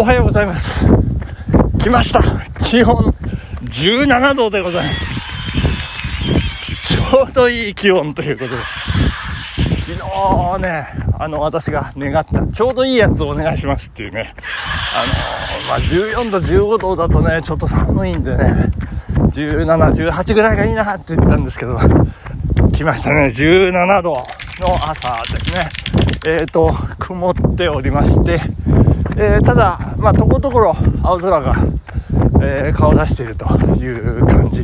おはようございます。来ました。気温17度でございます。ちょうどいい気温ということで。昨日ね、あの、私が願った、ちょうどいいやつをお願いしますっていうね。あの、まあ、14度、15度だとね、ちょっと寒いんでね、17、18ぐらいがいいなって言ったんですけど、来ましたね。17度の朝ですね。えっ、ー、と、曇っておりまして、えー、ただ、まあ、ところどころ青空が、えー、顔出しているという感じ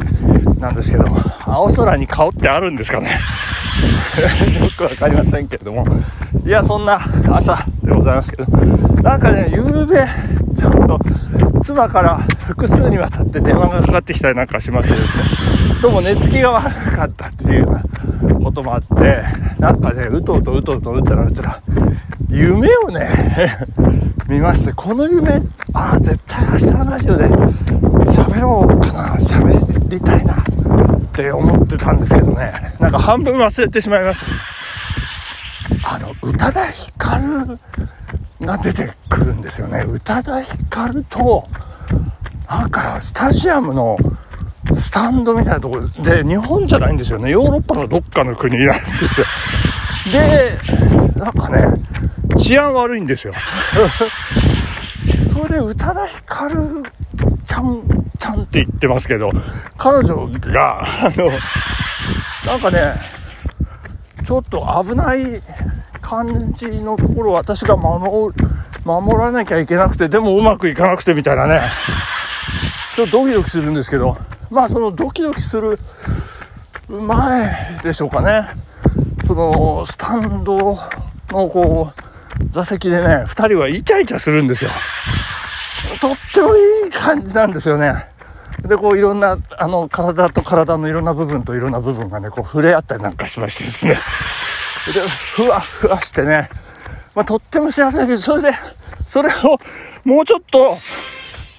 なんですけども、青空に顔ってあるんですかね？よくわかりませんけれども、いや、そんな朝でございますけど、なんかね、夕べ、ちょっと、妻から複数にわたって電話がかかってきたりなんかしましてですね、どうも寝つきが悪かったっていうようなこともあって、なんかね、うとうとうとうとうつらうつら、夢をね、見まして、この夢、ああ、絶対明日のラジオで喋ろうかな、喋りたいなって思ってたんですけどね、なんか半分忘れてしまいました。あの、宇多田ヒカルが出てくるんですよね。宇多田ヒカルと、なんかスタジアムのスタンドみたいなところで、日本じゃないんですよね。ヨーロッパのどっかの国なんですよ。で、なんかね、治安悪いんですよ。それで宇多田ヒカルちゃん、ちゃんって言ってますけど、彼女が、あの、なんかね、ちょっと危ない感じのところを私が守、守らなきゃいけなくて、でもうまくいかなくてみたいなね、ちょっとドキドキするんですけど、まあそのドキドキする前でしょうかね、そのスタンドのこう、座席でね、二人はイチャイチャするんですよ。とってもいい感じなんですよね。で、こういろんな、あの、体と体のいろんな部分といろんな部分がね、こう触れ合ったりなんかしましてですね。で、ふわふわしてね、まあ、とっても幸せだけど、それで、それをもうちょっと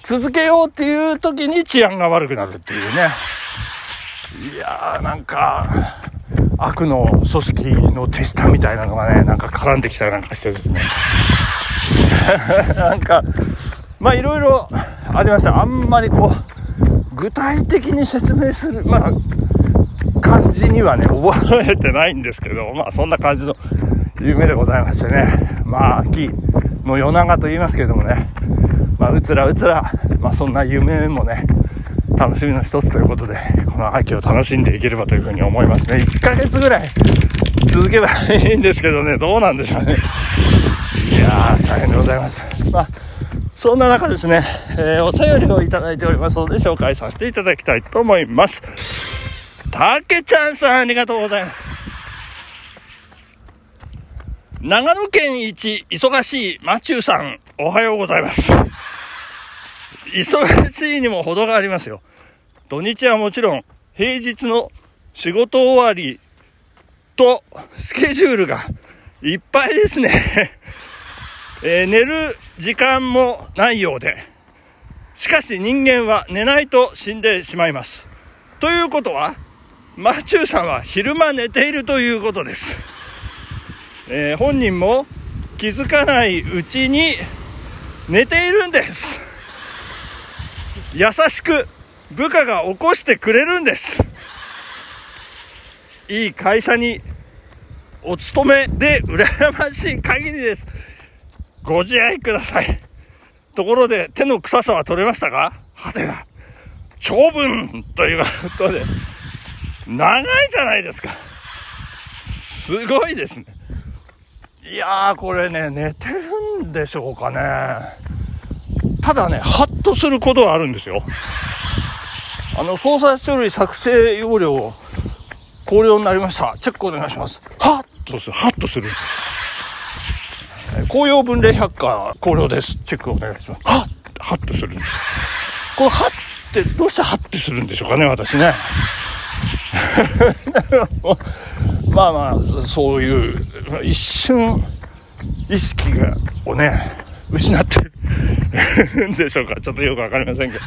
続けようっていう時に治安が悪くなるっていうね。いやー、なんか、悪の組織の手下みたいなのがね、なんか絡んできたりなんかしてですね。なんか、まあいろいろありました。あんまりこう、具体的に説明する、まあ、感じにはね、覚えてないんですけど、まあそんな感じの夢でございましてね。まあ秋の夜長と言いますけれどもね、まあうつらうつら、まあそんな夢もね、楽しみの一つということで、この秋を楽しんでいければというふうに思いますね。1ヶ月ぐらい続けばいいんですけどね、どうなんでしょうね。いやー、大変でございます。まあ、そんな中ですね、えー、お便りをいただいておりますので、紹介させていただきたいと思います。たけちゃんさん、ありがとうございます。長野県一忙しいマチューさん、おはようございます。忙しいにも程がありますよ。土日はもちろん、平日の仕事終わりとスケジュールがいっぱいですね。えー、寝る時間もないようで。しかし人間は寝ないと死んでしまいます。ということは、マチューさんは昼間寝ているということです。えー、本人も気づかないうちに寝ているんです。優しく部下が起こしてくれるんです。いい会社にお勤めで羨ましい限りです。ご自愛ください。ところで手の臭さは取れましたか？派手な。長文ということで、長いじゃないですか。すごいですね。いやー、これね、寝てるんでしょうかね。ただね、ハッとすることはあるんですよ。あの、捜査書類作成要領、考慮になりました。チェックお願いします。ハッとする、ハッとする。公用分類百科考慮です。チェックお願いします。ハッハッとするんです。このハッってどうしてハッてするんでしょうかね、私ね。まあまあ、そういう、一瞬、意識が、をね、失って でしょうか。ちょっとよくわかりませんけど。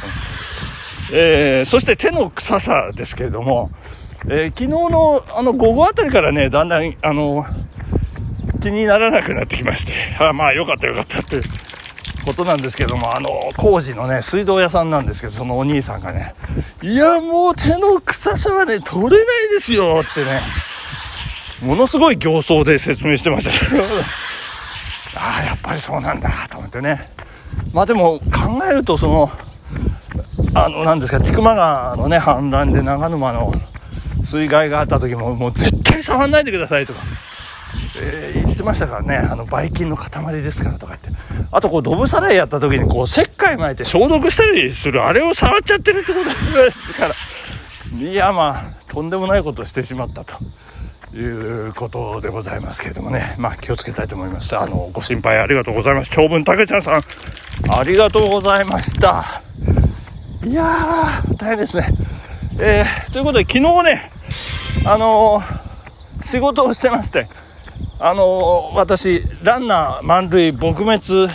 えー、そして手の臭さですけれども、えー、昨日のあの午後あたりからね、だんだん、あの、気にならなくなってきまして、あまあよかったよかったっていうことなんですけどもあの工事のね水道屋さんなんですけどそのお兄さんがねいやもう手の臭さはね取れないですよってねものすごい形相で説明してましたけど ああやっぱりそうなんだと思ってねまあでも考えるとそのあの何ですか千曲川のね氾濫で長沼の水害があった時ももう絶対触んないでくださいとか、えー、言ってましたからねあのばい菌の塊ですからとか言って。あとこうドブさらいやった時にこう石灰巻いて消毒したりするあれを触っちゃってるってことですから。いやまあとんでもないことをしてしまったと。いうことでございますけれどもね、まあ気をつけたいと思います。あの、ご心配ありがとうございます。長文たけちゃんさん、ありがとうございました。いやー、大変ですね。えー、ということで、昨日ね、あのー、仕事をしてまして、あのー、私、ランナー満塁撲滅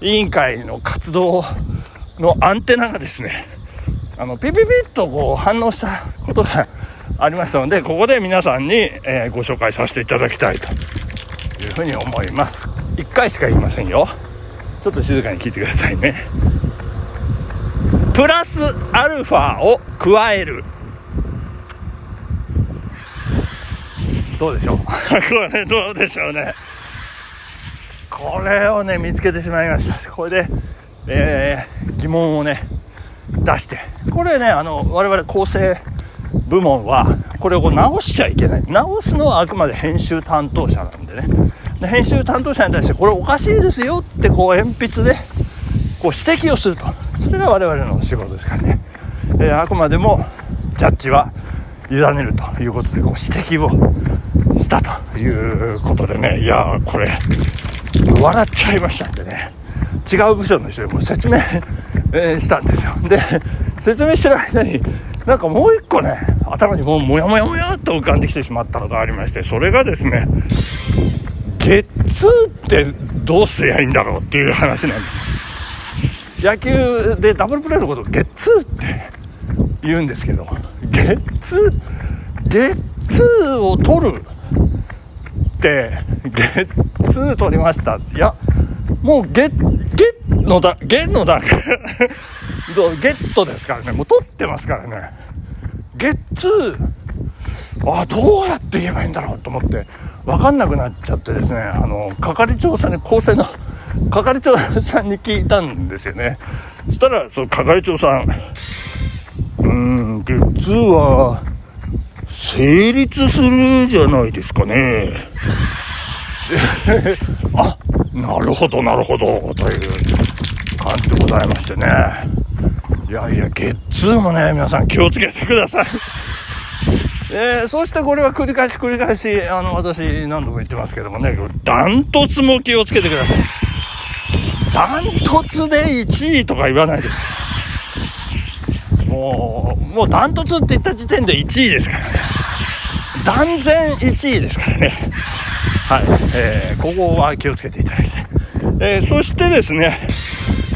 委員会の活動のアンテナがですね、あの、ピピピッとこう反応したことがありましたので、ここで皆さんに、えー、ご紹介させていただきたいというふうに思います。1回しか言いませんよ。ちょっと静かに聞いてくださいね。プラスアルファを加える。どうでしょう？これどうでしょうね。これをね、見つけてしまいました。これで、えー、疑問をね、出して。これね、あの、我々構成部門は、これを直しちゃいけない。直すのはあくまで編集担当者なんでね。で編集担当者に対して、これおかしいですよって、こう、鉛筆で、こう、指摘をすると。それが我々の仕事ですからね。えー、あくまでも、ジャッジは委ねるということで、こう、指摘をしたということでね、いやこれ、笑っちゃいましたんでね。違う部署の人にも説明、えー、したんですよ。で、説明してる間に、なんかもう一個ね、頭にもうもやもやもやっと浮かんできてしまったのがありまして、それがですね、ゲッツーってどうすりゃいいんだろうっていう話なんです。野球でダブルプレーのことをゲッツーって言うんですけど、ゲッツー、ゲッツーを取るって、ゲッツー取りました。いや、もうゲッ、ゲッのだ、ゲッの段階 ゲットですからね。もう取ってますからね。ゲッツー、あ、どうやって言えばいいんだろうと思って、わかんなくなっちゃってですね、あの、係長さんに、構成の係長さんに聞いたんですよね。そしたら、その係長さん、うん、ゲッツーは、成立するじゃないですかね。あ、なるほど、なるほど、という感じでございましてね。いやいや、ゲッツーもね、皆さん気をつけてください。えー、そしてこれは繰り返し繰り返し、あの、私何度も言ってますけどもね、ダントツも気をつけてください。ダントツで1位とか言わないで。もう、もうダントツって言った時点で1位ですからね。断然1位ですからね。はい。えー、ここは気をつけていただいて。えー、そしてですね、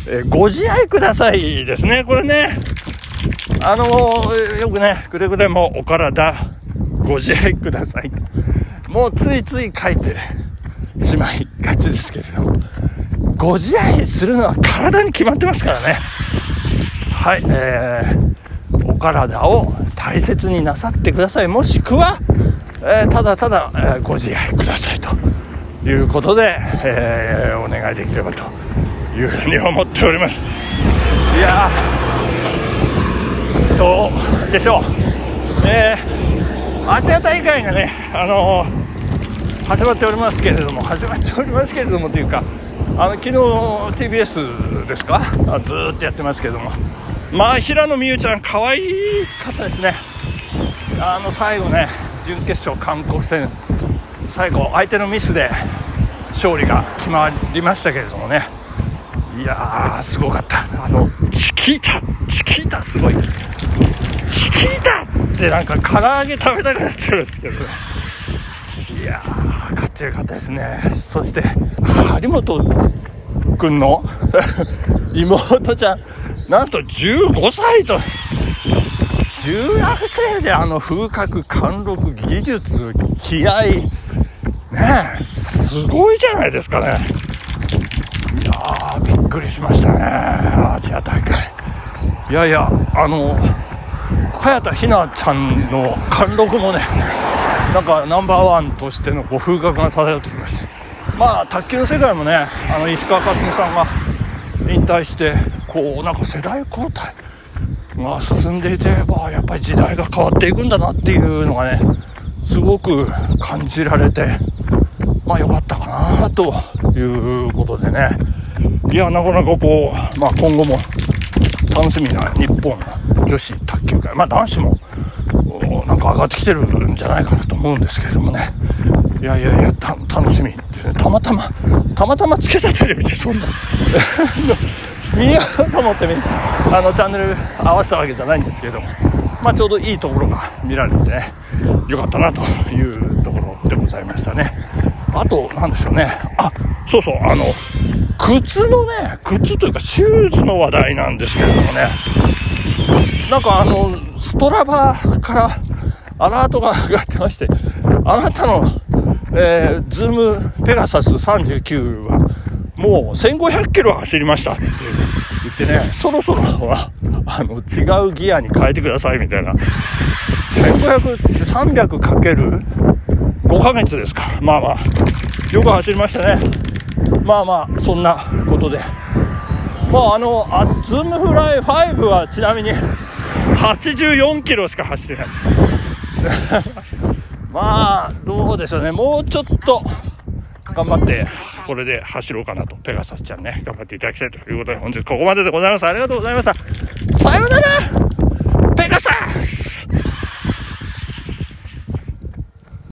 えー、ご自愛くださいですね。これね、あのー、よくね、くれぐれもお体、ご自愛くださいと。もうついつい書いてしまいがちですけれども、ご自愛するのは体に決まってますからね。はい、えー、お体を大切になさってください。もしくは、えー、ただただ、えー、ご自愛くださいということで、えー、お願いできればというふうに思っております。いやどうでしょう。えー、アジア大会がねあのー、始まっておりますけれども始まっておりますけれどもというかあの昨日 TBS ですか？ずっとやってますけれども。まあ平野美宇ちゃん可愛かったですね。あの最後ね準決勝韓国戦最後相手のミスで勝利が決まりましたけれどもね。いやーすごかった。あのチキータチキータすごい。チキータってなんか唐揚げ食べたくなっちゃうんですけど。いやー勝ってよかったですね。そして張本君の 妹ちゃんなんと15歳と。中学生であの風格、貫禄、技術、気合、ね、すごいじゃないですかね。いやー、びっくりしましたね。アジア大会。いやいや、あの、早田ひなちゃんの貫禄もね、なんかナンバーワンとしてのこう風格が漂ってきましたまあ卓球の世界もねあの石川佳純さんが引退してこうなんか世代交代が進んでいて、まあ、やっぱり時代が変わっていくんだなっていうのがねすごく感じられてまあ良かったかなということでね。いやなかなかこう、まあ、今後も楽しみな日本女子卓球界。まあ男子もなんか上がってきてるんじゃないかなと思うんですけれどもね。いやいやいや楽しみってね。たまたまたまたまつけたテレビでそんな。見ようと思ってあのチャンネル合わせたわけじゃないんですけれども。まあ、ちょうどいいところが見られてね。よかったなというところでございましたね。あと何でしょうね。あそうそうあの靴のね靴というかシューズの話題なんですけれどもねなんかあのストラバからアラートが上がってまして、あなたの、えー、ズームペガサス39は、もう1500キロ走りましたって言ってね、そろそろは、あの、違うギアに変えてくださいみたいな。1500って300かける5ヶ月ですか。まあまあ、よく走りましたね。まあまあ、そんなことで。まああの、あズームフライ5はちなみに84キロしか走ってない。まあ、どうでしょうね。もうちょっと、頑張って、これで走ろうかなと。ペガサスちゃんね、頑張っていただきたいということで、本日ここまででございます。ありがとうございました。さようならペガサス